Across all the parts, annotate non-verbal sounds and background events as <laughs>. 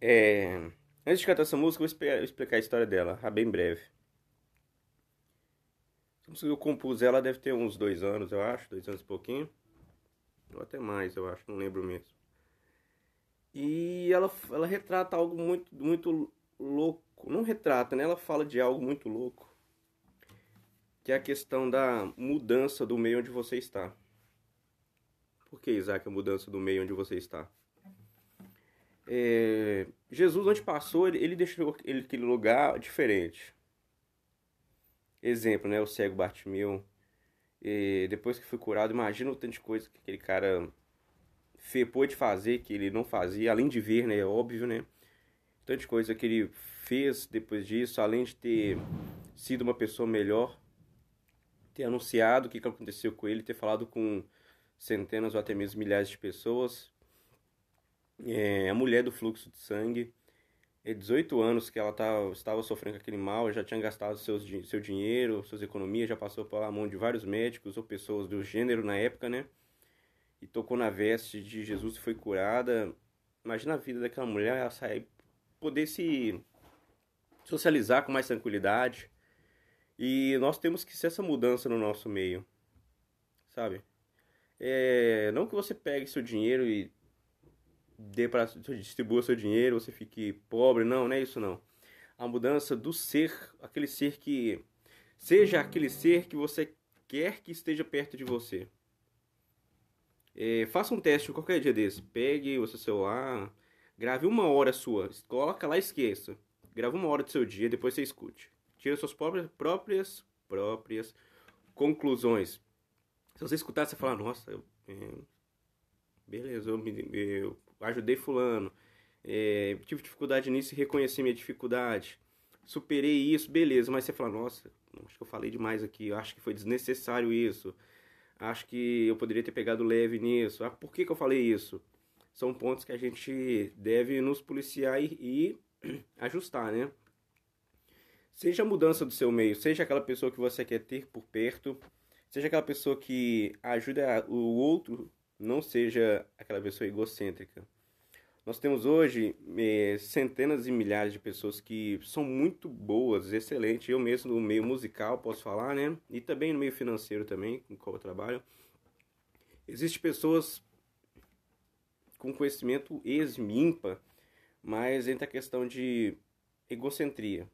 É... Antes de cantar essa música, eu vou explicar a história dela, bem breve. A música que eu compus ela deve ter uns dois anos, eu acho, dois anos e pouquinho. Ou até mais, eu acho, não lembro mesmo. E ela, ela retrata algo muito, muito louco. Não retrata, né? Ela fala de algo muito louco. Que é a questão da mudança do meio onde você está. Por que, Isaac, a mudança do meio onde você está? É, Jesus, onde passou, ele, ele deixou ele, aquele lugar diferente. Exemplo, né? O cego Bartimeu. E depois que foi curado, imagina o tanto de coisa que aquele cara pôde fazer que ele não fazia, além de ver, né? É óbvio, né? De coisa que ele fez depois disso, além de ter sido uma pessoa melhor, ter anunciado o que aconteceu com ele, ter falado com centenas ou até mesmo milhares de pessoas. É, a mulher do fluxo de sangue, é 18 anos que ela tá, estava sofrendo com aquele mal, já tinha gastado seus, seu dinheiro, suas economias, já passou pela mão de vários médicos ou pessoas do gênero na época, né? E tocou na veste de Jesus e foi curada. Imagina a vida daquela mulher, ela sair, poder se socializar com mais tranquilidade. E nós temos que ser essa mudança no nosso meio, sabe? É, não que você pegue seu dinheiro e dê para distribua seu dinheiro, você fique pobre, não, não é isso não. A mudança do ser, aquele ser que seja aquele ser que você quer que esteja perto de você. É, faça um teste qualquer dia desse. Pegue o seu celular, grave uma hora sua, coloca lá e esqueça. Grave uma hora do seu dia, depois você escute. Tira suas próprias, próprias, próprias conclusões. Se você escutar, você fala, nossa, eu, é, beleza, eu, me, eu ajudei fulano, é, tive dificuldade nisso e reconheci minha dificuldade, superei isso, beleza, mas você fala, nossa, acho que eu falei demais aqui, acho que foi desnecessário isso, acho que eu poderia ter pegado leve nisso, ah, por que, que eu falei isso? São pontos que a gente deve nos policiar e, e <clears throat> ajustar, né? Seja a mudança do seu meio, seja aquela pessoa que você quer ter por perto, seja aquela pessoa que ajuda o outro não seja aquela pessoa egocêntrica. Nós temos hoje eh, centenas e milhares de pessoas que são muito boas, excelentes. Eu mesmo no meio musical posso falar, né? E também no meio financeiro também, com qual eu trabalho. Existem pessoas com conhecimento ex-mímpa, mas entra a questão de egocentria.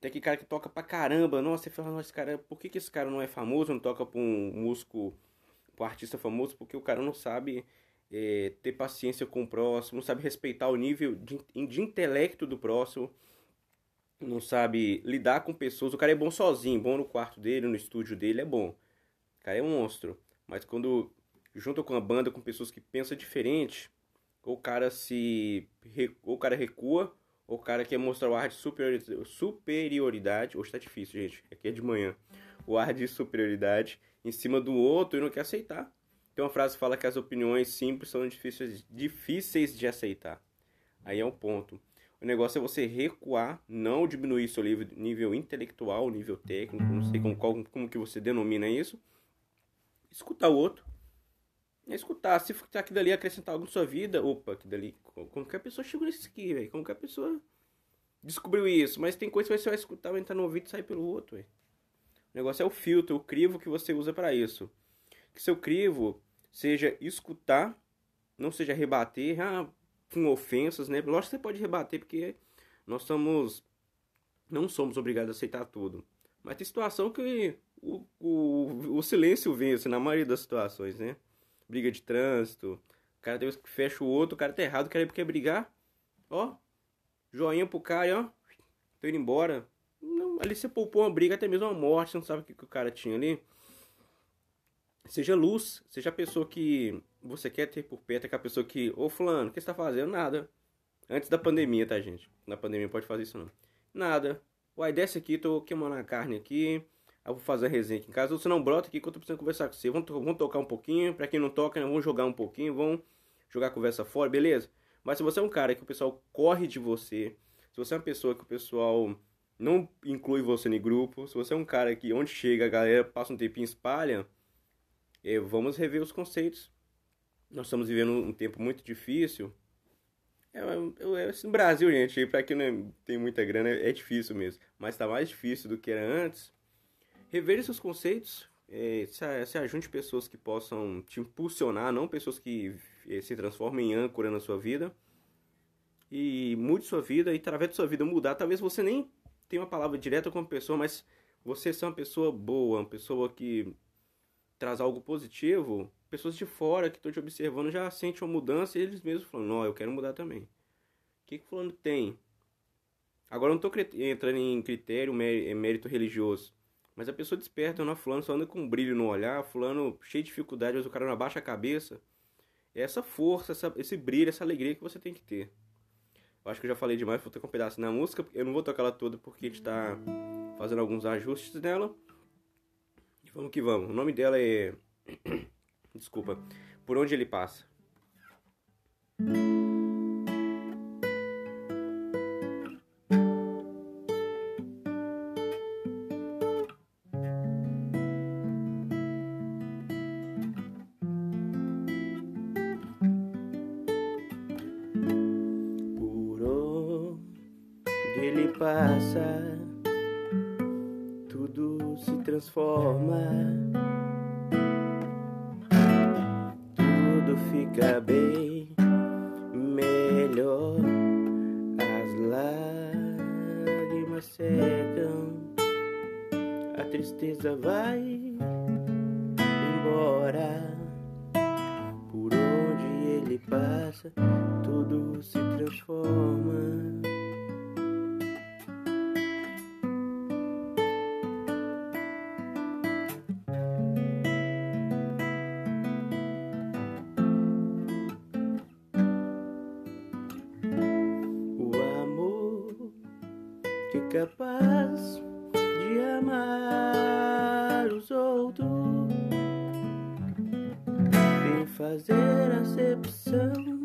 Tem aquele cara que toca pra caramba. Nossa, você fala, nossa, cara, por que, que esse cara não é famoso, não toca pra um músico o artista famoso porque o cara não sabe é, ter paciência com o próximo, não sabe respeitar o nível de, de intelecto do próximo, não sabe lidar com pessoas. O cara é bom sozinho, bom no quarto dele, no estúdio dele, é bom. O cara é um monstro. Mas quando junta com a banda, com pessoas que pensam diferente, ou o cara se. ou o cara recua, ou o cara quer mostrar o ar de superioridade. Hoje tá difícil, gente. Aqui é de manhã. O ar de superioridade em cima do outro e não quer aceitar. Tem uma frase que fala que as opiniões simples são difíceis, difíceis de aceitar. Aí é um ponto. O negócio é você recuar, não diminuir seu nível, nível intelectual, nível técnico, não sei como, como, como que você denomina isso. Escutar o outro. É escutar. Se aquilo dali acrescentar algo na sua vida, opa, aquilo dali. A pessoa chegou nesse aqui, velho? A pessoa descobriu isso? Mas tem coisa que você vai escutar, vai entrar no ouvido e sair pelo outro, velho. O negócio é o filtro, o crivo que você usa para isso. Que seu crivo seja escutar, não seja rebater, ah, com ofensas, né? Lógico que você pode rebater porque nós somos não somos obrigados a aceitar tudo. Mas tem situação que o, o, o silêncio vence na maioria das situações, né? Briga de trânsito, o cara que fecha o outro, o cara tá errado, o cara quer brigar. Ó, joinha pro cara, ó, tô indo embora. Ali você poupou uma briga, até mesmo uma morte, você não sabe o que, que o cara tinha ali. Seja luz, seja a pessoa que você quer ter por perto, aquela pessoa que, ô fulano, o que você tá fazendo? Nada. Antes da pandemia, tá, gente? Na pandemia pode fazer isso não. Nada. Uai, desce aqui, tô queimando a carne aqui. Eu vou fazer a resenha aqui em casa. Você não brota aqui que eu tô precisando conversar com você. Vamos, vamos tocar um pouquinho. Pra quem não toca, né, vamos jogar um pouquinho. Vamos jogar a conversa fora, beleza? Mas se você é um cara que o pessoal corre de você, se você é uma pessoa que o pessoal não inclui você no grupo. Se você é um cara que onde chega a galera passa um tempinho espalha, é, vamos rever os conceitos. Nós estamos vivendo um tempo muito difícil, É, é, é, no Brasil, gente, pra quem não tem muita grana, é difícil mesmo. Mas tá mais difícil do que era antes. Reveja seus conceitos. É, se, se ajunte pessoas que possam te impulsionar, não pessoas que é, se transformem em âncora na sua vida. E mude sua vida. E através da sua vida mudar, talvez você nem tenha uma palavra direta com a pessoa, mas você ser uma pessoa boa, uma pessoa que traz algo positivo, pessoas de fora que estão te observando já sentem uma mudança e eles mesmos falam, não, eu quero mudar também. O que que fulano tem? Agora eu não estou entrando em critério, mérito religioso. Mas a pessoa desperta, não, fulano só anda com um brilho no olhar, fulano cheio de dificuldade, mas o cara não abaixa a cabeça. É essa força, essa, esse brilho, essa alegria que você tem que ter. Eu acho que eu já falei demais, vou tocar um pedaço na música. Eu não vou tocar ela toda porque a gente está fazendo alguns ajustes nela. E vamos que vamos. O nome dela é <coughs> Desculpa. Por onde ele passa? Fica bem melhor. As lágrimas secam, a tristeza vai amar os outros, vem fazer acepção,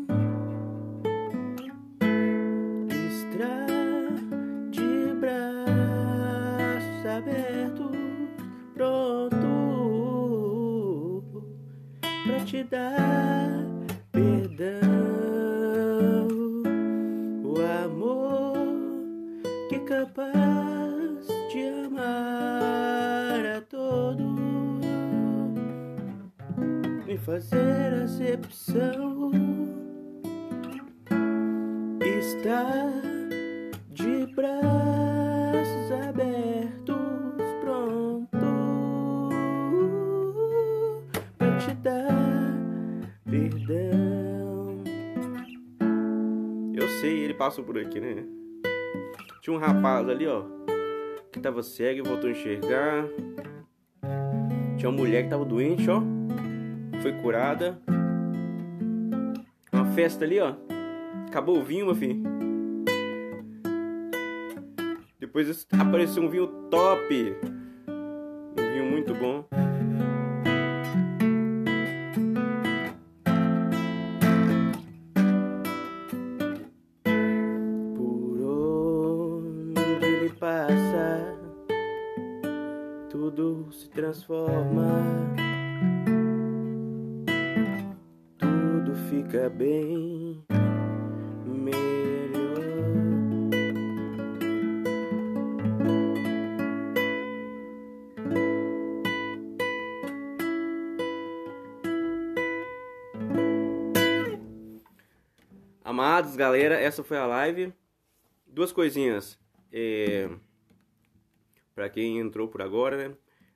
Está de braços abertos, pronto para te dar perdão. Eu sei, ele passou por aqui, né? Tinha um rapaz ali, ó, que tava cego e voltou a enxergar. Tinha uma mulher que tava doente, ó, foi curada. Uma festa ali, ó. Acabou o vinho, meu filho. Depois apareceu um vinho top. Um vinho muito bom. transforma, tudo fica bem galera, essa foi a live. Duas coisinhas. É... Para quem entrou por agora, né?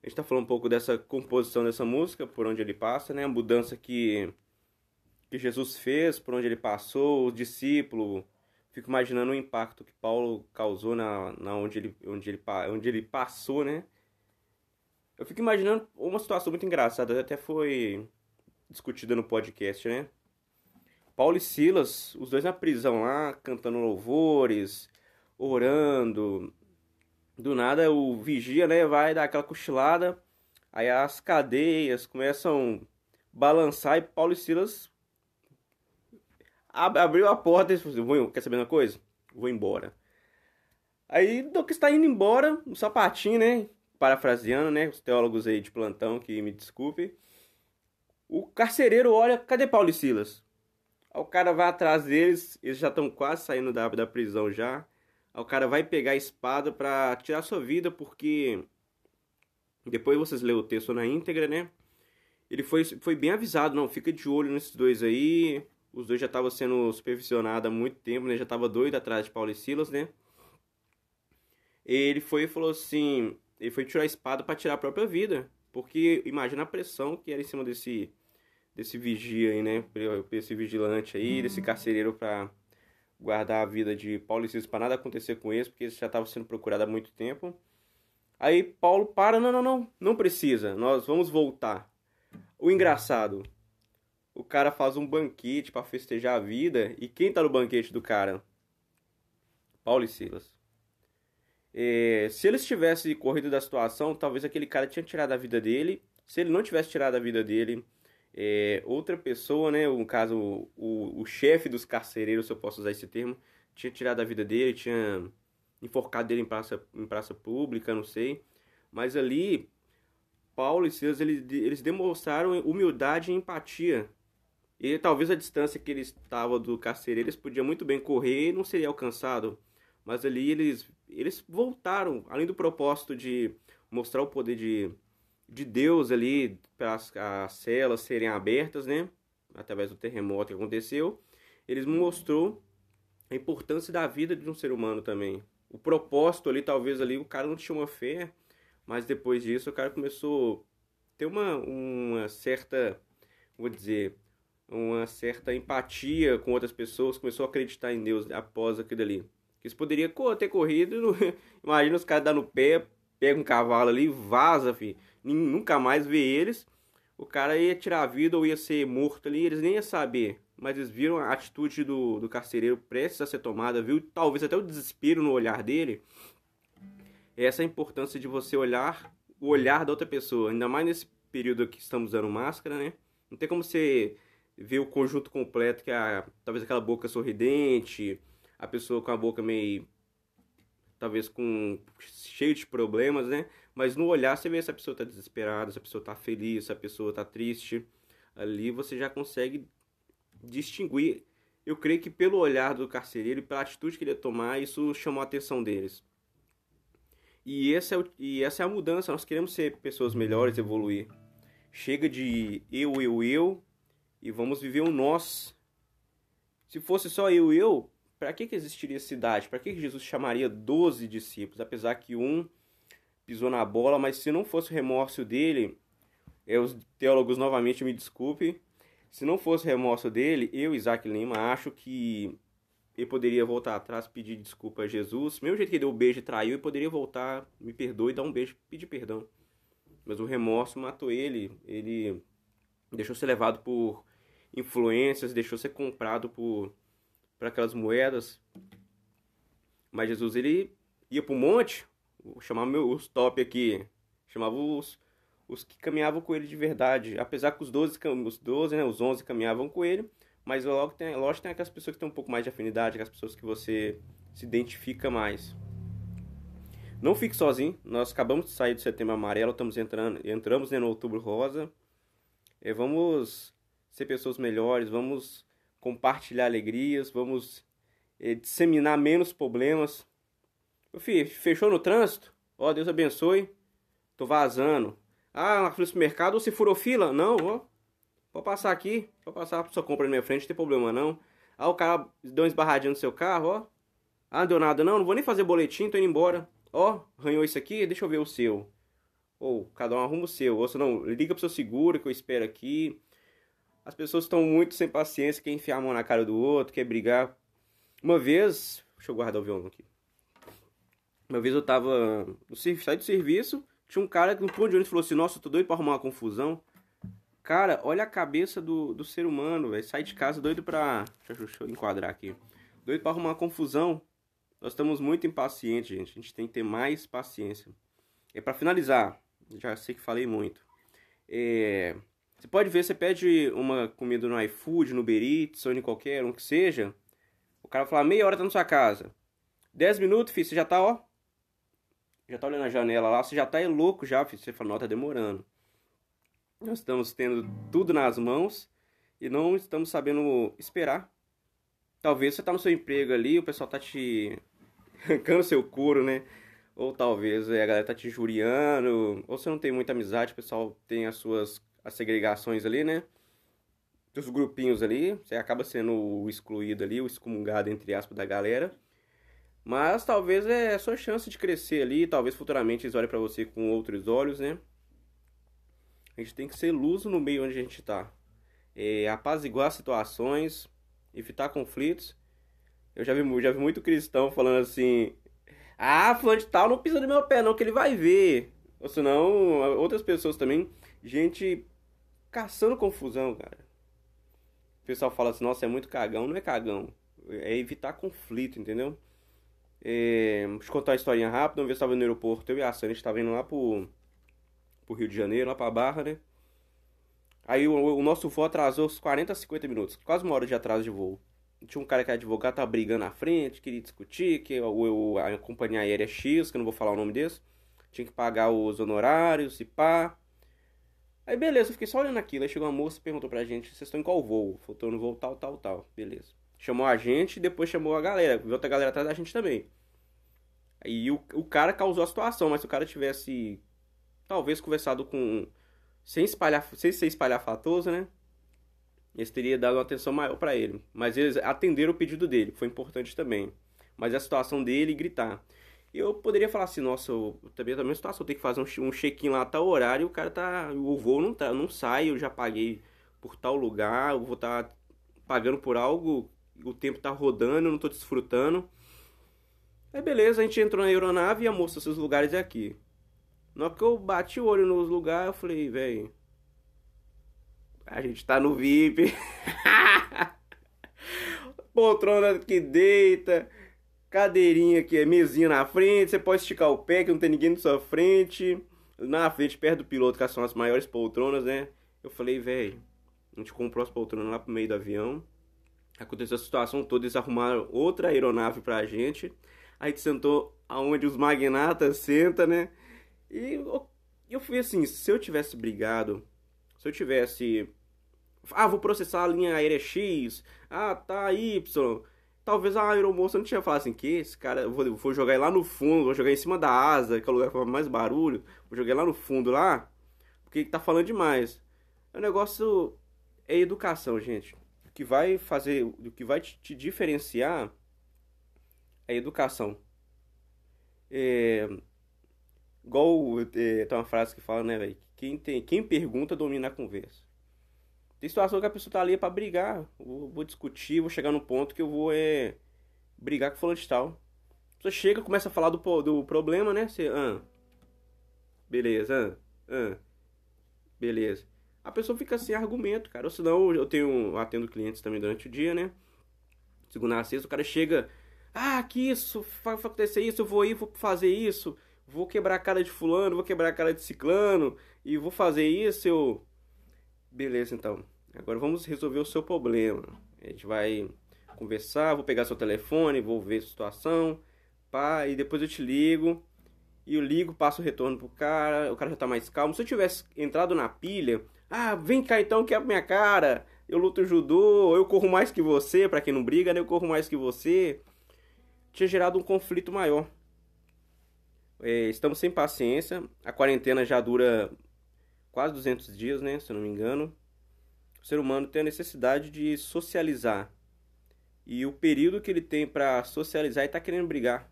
A gente está falando um pouco dessa composição dessa música, por onde ele passa, né? A mudança que, que Jesus fez, por onde ele passou, os discípulos. Fico imaginando o impacto que Paulo causou na, na onde, ele, onde, ele, onde ele passou, né? Eu fico imaginando uma situação muito engraçada, até foi discutida no podcast, né? Paulo e Silas, os dois na prisão lá, cantando louvores, orando, do nada o vigia, né, vai dar aquela cochilada, aí as cadeias começam a balançar e Paulo e Silas ab abriu a porta e falou assim, quer saber uma coisa? Vou embora. Aí do que está indo embora, um sapatinho, né, parafraseando, né, os teólogos aí de plantão que me desculpe, o carcereiro olha, cadê Paulo e Silas? Aí o cara vai atrás deles, eles já estão quase saindo da, da prisão já. Aí o cara vai pegar a espada pra tirar sua vida, porque depois vocês lêem o texto na íntegra, né? Ele foi, foi bem avisado, não, fica de olho nesses dois aí. Os dois já estavam sendo supervisionados há muito tempo, né? Já tava doido atrás de Paulo e Silas, né? Ele foi e falou assim, ele foi tirar a espada para tirar a própria vida, porque imagina a pressão que era em cima desse desse vigia aí, né? Esse vigilante aí, uhum. desse carcereiro para guardar a vida de Paulo e Silas para nada acontecer com eles, porque eles já estavam sendo procurados há muito tempo. Aí Paulo para, não, não, não, não precisa, nós vamos voltar. O engraçado, o cara faz um banquete para festejar a vida, e quem tá no banquete do cara? Paulo e Silas. É, se eles tivessem corrido da situação, talvez aquele cara tinha tirado a vida dele. Se ele não tivesse tirado a vida dele, é, outra pessoa, né, no caso o, o, chefe dos carcereiros, se eu posso usar esse termo, tinha tirado a vida dele, tinha enforcado dele em praça, em praça pública, não sei. Mas ali, Paulo e Silas, eles, eles demonstraram humildade e empatia. E talvez a distância que eles estavam do carcereiro, eles podiam muito bem correr e não seria alcançado. Mas ali eles, eles voltaram, além do propósito de mostrar o poder de, de Deus ali, para as, as celas serem abertas, né? Através do terremoto que aconteceu. Eles mostrou a importância da vida de um ser humano também o propósito ali, talvez ali, o cara não tinha uma fé, mas depois disso o cara começou a ter uma, uma certa, vou dizer, uma certa empatia com outras pessoas, começou a acreditar em Deus após aquilo ali. Eles poderiam ter corrido, <laughs> imagina os caras dando pé, pega um cavalo ali, vaza, filho. nunca mais vê eles. O cara ia tirar a vida ou ia ser morto ali, eles nem iam saber mas eles viram a atitude do, do carcereiro prestes a ser tomada, viu talvez até o desespero no olhar dele. Essa é a importância de você olhar o olhar da outra pessoa, ainda mais nesse período que estamos usando máscara, né? Não tem como você ver o conjunto completo, que é a, talvez aquela boca sorridente, a pessoa com a boca meio talvez com cheio de problemas, né? Mas no olhar você vê se a pessoa está desesperada, se a pessoa está feliz, se a pessoa está triste. Ali você já consegue distinguir. Eu creio que pelo olhar do carcereiro e pela atitude que ele ia tomar, isso chamou a atenção deles. E essa, é o, e essa é a mudança. Nós queremos ser pessoas melhores, evoluir. Chega de eu, eu, eu e vamos viver um nós. Se fosse só eu, eu, para que, que existiria cidade? Para que, que Jesus chamaria 12 discípulos? Apesar que um pisou na bola, mas se não fosse o remorso dele, é, os teólogos novamente me desculpe, se não fosse remorso dele, eu, Isaac Lima, acho que ele poderia voltar atrás, pedir desculpa a Jesus. Mesmo jeito que deu o beijo e traiu, ele poderia voltar, me perdoe, dar um beijo, pedir perdão. Mas o remorso matou ele. Ele deixou ser levado por influências, deixou ser comprado por, por aquelas moedas. Mas Jesus, ele ia para o monte, chamar meus top aqui, chamava os os que caminhavam com ele de verdade. Apesar que os 12, os 12 né, os 11 caminhavam com ele, mas logo tem, lógico tem aquelas pessoas que têm um pouco mais de afinidade, aquelas pessoas que você se identifica mais. Não fique sozinho, nós acabamos de sair do setembro amarelo, estamos entrando, entramos né, no outubro rosa. E vamos ser pessoas melhores, vamos compartilhar alegrias, vamos é, disseminar menos problemas. Meu filho, fechou no trânsito? Ó, Deus abençoe. Tô vazando. Ah, fila do supermercado você furou fila? Não, ó. Pode passar aqui. Pode passar pra sua compra na minha frente, não tem problema não. Ah, o cara deu uma esbarradinha no seu carro, ó. Ah, não deu nada não, não vou nem fazer boletim, tô indo embora. Ó, arranhou isso aqui, deixa eu ver o seu. Ou, cada um arruma o seu. Ou se não, liga pro seu seguro que eu espero aqui. As pessoas estão muito sem paciência, quer enfiar a mão na cara do outro, quer brigar. Uma vez, deixa eu guardar o violão aqui. Uma vez eu tava no saí do serviço, tinha um cara que no ponto de ônibus falou assim: Nossa, tô doido pra arrumar uma confusão. Cara, olha a cabeça do, do ser humano, velho. Sai de casa doido pra. Deixa, deixa eu enquadrar aqui. Doido pra arrumar uma confusão. Nós estamos muito impacientes, gente. A gente tem que ter mais paciência. É para finalizar, já sei que falei muito. É, você pode ver, você pede uma comida no iFood, no Uber Eats, ou em qualquer um que seja. O cara vai falar, meia hora tá na sua casa. Dez minutos, filho, você já tá, ó, já tá olhando a janela lá, você já tá louco já, filho. Você fala, não, tá demorando. Nós estamos tendo tudo nas mãos e não estamos sabendo esperar. Talvez você tá no seu emprego ali, o pessoal tá te <laughs> arrancando seu couro, né? Ou talvez a galera tá te injuriando, ou você não tem muita amizade, o pessoal tem as suas as segregações ali, né? Os grupinhos ali, você acaba sendo o excluído ali, o excomungado, entre aspas, da galera. Mas talvez é a sua chance de crescer ali, talvez futuramente eles olhem para você com outros olhos, né? A gente tem que ser luz no meio onde a gente está. É, apaziguar situações, evitar conflitos. Eu já vi, já vi muito cristão falando assim: Ah, fulano de tal não pisa no meu pé, não, que ele vai ver. Ou senão, outras pessoas também. Gente caçando confusão, cara. O pessoal fala assim: Nossa, é muito cagão. Não é cagão. É evitar conflito, entendeu? É, deixa eu contar uma historinha rápida. Uma vez eu estava no aeroporto, eu e a Sânia, a gente estava indo lá pro, pro Rio de Janeiro, lá pra Barra, né? Aí o, o, nosso voo atrasou uns 40, 50 minutos, quase uma hora de atraso de voo. Tinha um cara que é advogado, tava brigando na frente, queria discutir, que o, a companhia aérea X, que eu não vou falar o nome desse, tinha que pagar os honorários, se pá. Aí beleza, eu fiquei só olhando aquilo. Aí chegou uma moça e perguntou pra gente, vocês estão em qual voo? Faltou no voo tal, tal, tal. Beleza chamou a gente e depois chamou a galera. Viu outra galera atrás da gente também. Aí o, o cara causou a situação, mas se o cara tivesse talvez conversado com. Sem espalhar. Sem ser espalhafatoso, né? Eles teriam dado uma atenção maior para ele. Mas eles atenderam o pedido dele, foi importante também. Mas a situação dele gritar. Eu poderia falar assim, nossa, eu também também situação, eu tenho que fazer um, check-in lá tal horário, o cara tá. O voo não, tá, não sai, eu já paguei por tal lugar, eu vou estar tá pagando por algo o tempo tá rodando, eu não tô desfrutando. Aí beleza, a gente entrou na aeronave e a moça, seus lugares é aqui. Na hora que eu bati o olho nos lugares, eu falei, velho. A gente tá no VIP. <laughs> Poltrona que deita. Cadeirinha que é mesinha na frente. Você pode esticar o pé que não tem ninguém na sua frente. Na frente, perto do piloto, que são as maiores poltronas, né? Eu falei, velho. A gente comprou as poltronas lá pro meio do avião. Aconteceu a situação toda, eles arrumaram outra aeronave pra gente. A gente sentou aonde os magnatas sentam, né? E eu, eu fui assim, se eu tivesse brigado, se eu tivesse. Ah, vou processar a linha aérea X. Ah, tá, Y. Talvez a aeromoça não tinha falado assim, que esse cara, eu vou, vou jogar lá no fundo, vou jogar em cima da asa, que é o lugar que faz mais barulho. Vou jogar lá no fundo lá, porque tá falando demais. O negócio é educação, gente que vai fazer, o que vai te, diferenciar é educação. É, igual é, tem uma frase que fala, né, velho? Quem, quem pergunta domina a conversa. Tem situação que a pessoa tá ali para brigar. Vou, vou, discutir, vou chegar no ponto que eu vou é, brigar com fulano de tal. A pessoa chega, começa a falar do, do problema, né? Você, ah, beleza, ah, ah, beleza a pessoa fica sem argumento, cara. Ou senão eu tenho, atendo clientes também durante o dia, né? Segunda a sexta, o cara chega, ah, que isso, vai acontecer isso, eu vou ir, vou fazer isso, vou quebrar a cara de fulano, vou quebrar a cara de ciclano, e vou fazer isso, eu... Beleza, então. Agora vamos resolver o seu problema. A gente vai conversar, vou pegar seu telefone, vou ver a situação, pá, e depois eu te ligo. E eu ligo, passo o retorno pro cara, o cara já tá mais calmo. Se eu tivesse entrado na pilha, ah, vem cá então, quebra minha cara. Eu luto judô, eu corro mais que você, para quem não briga, né? Eu corro mais que você. Tinha gerado um conflito maior. É, estamos sem paciência. A quarentena já dura quase 200 dias, né? Se eu não me engano. O ser humano tem a necessidade de socializar. E o período que ele tem para socializar, ele está querendo brigar.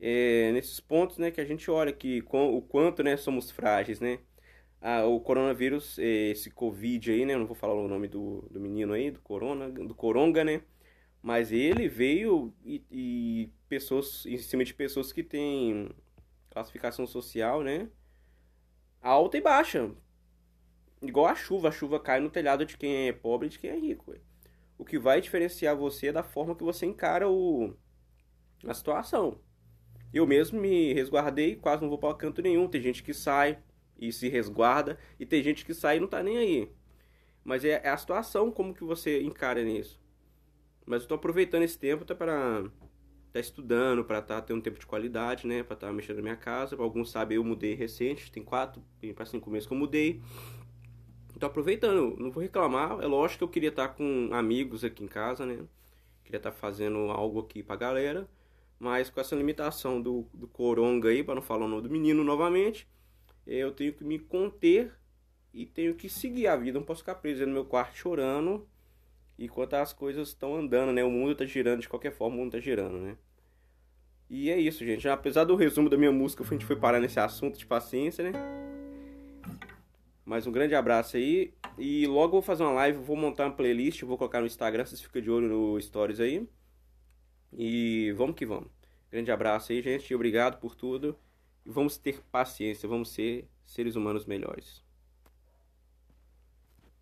É, nesses pontos, né, que a gente olha que o quanto, né, somos frágeis, né? ah, o coronavírus, esse Covid aí, né? Eu não vou falar o nome do, do menino aí, do Corona, do Coronga, né? Mas ele veio e, e pessoas, em cima de pessoas que têm classificação social, né? Alta e baixa. Igual a chuva, a chuva cai no telhado de quem é pobre e de quem é rico. O que vai diferenciar você é da forma que você encara o, a situação. Eu mesmo me resguardei, quase não vou para canto nenhum. Tem gente que sai, e se resguarda, e tem gente que sai e não tá nem aí. Mas é, é a situação como que você encara nisso. Mas eu tô aproveitando esse tempo tá para tá estudando, para tá tendo um tempo de qualidade, né, para estar tá mexendo na minha casa. Alguns sabem, eu mudei recente, tem quatro para cinco meses que eu mudei. Então, aproveitando, não vou reclamar. É lógico que eu queria estar com amigos aqui em casa, né? Queria estar fazendo algo aqui pra galera. Mas com essa limitação do, do coronga aí, para não falar o nome do menino novamente, eu tenho que me conter e tenho que seguir a vida. Não posso ficar preso no meu quarto chorando enquanto as coisas estão andando, né? O mundo tá girando de qualquer forma, o mundo tá girando, né? E é isso, gente. Apesar do resumo da minha música, a gente foi parar nesse assunto de paciência, né? Mais um grande abraço aí. E logo vou fazer uma live, vou montar uma playlist, vou colocar no Instagram, vocês ficam de olho no Stories aí. E vamos que vamos. Grande abraço aí, gente. Obrigado por tudo. Vamos ter paciência, vamos ser seres humanos melhores.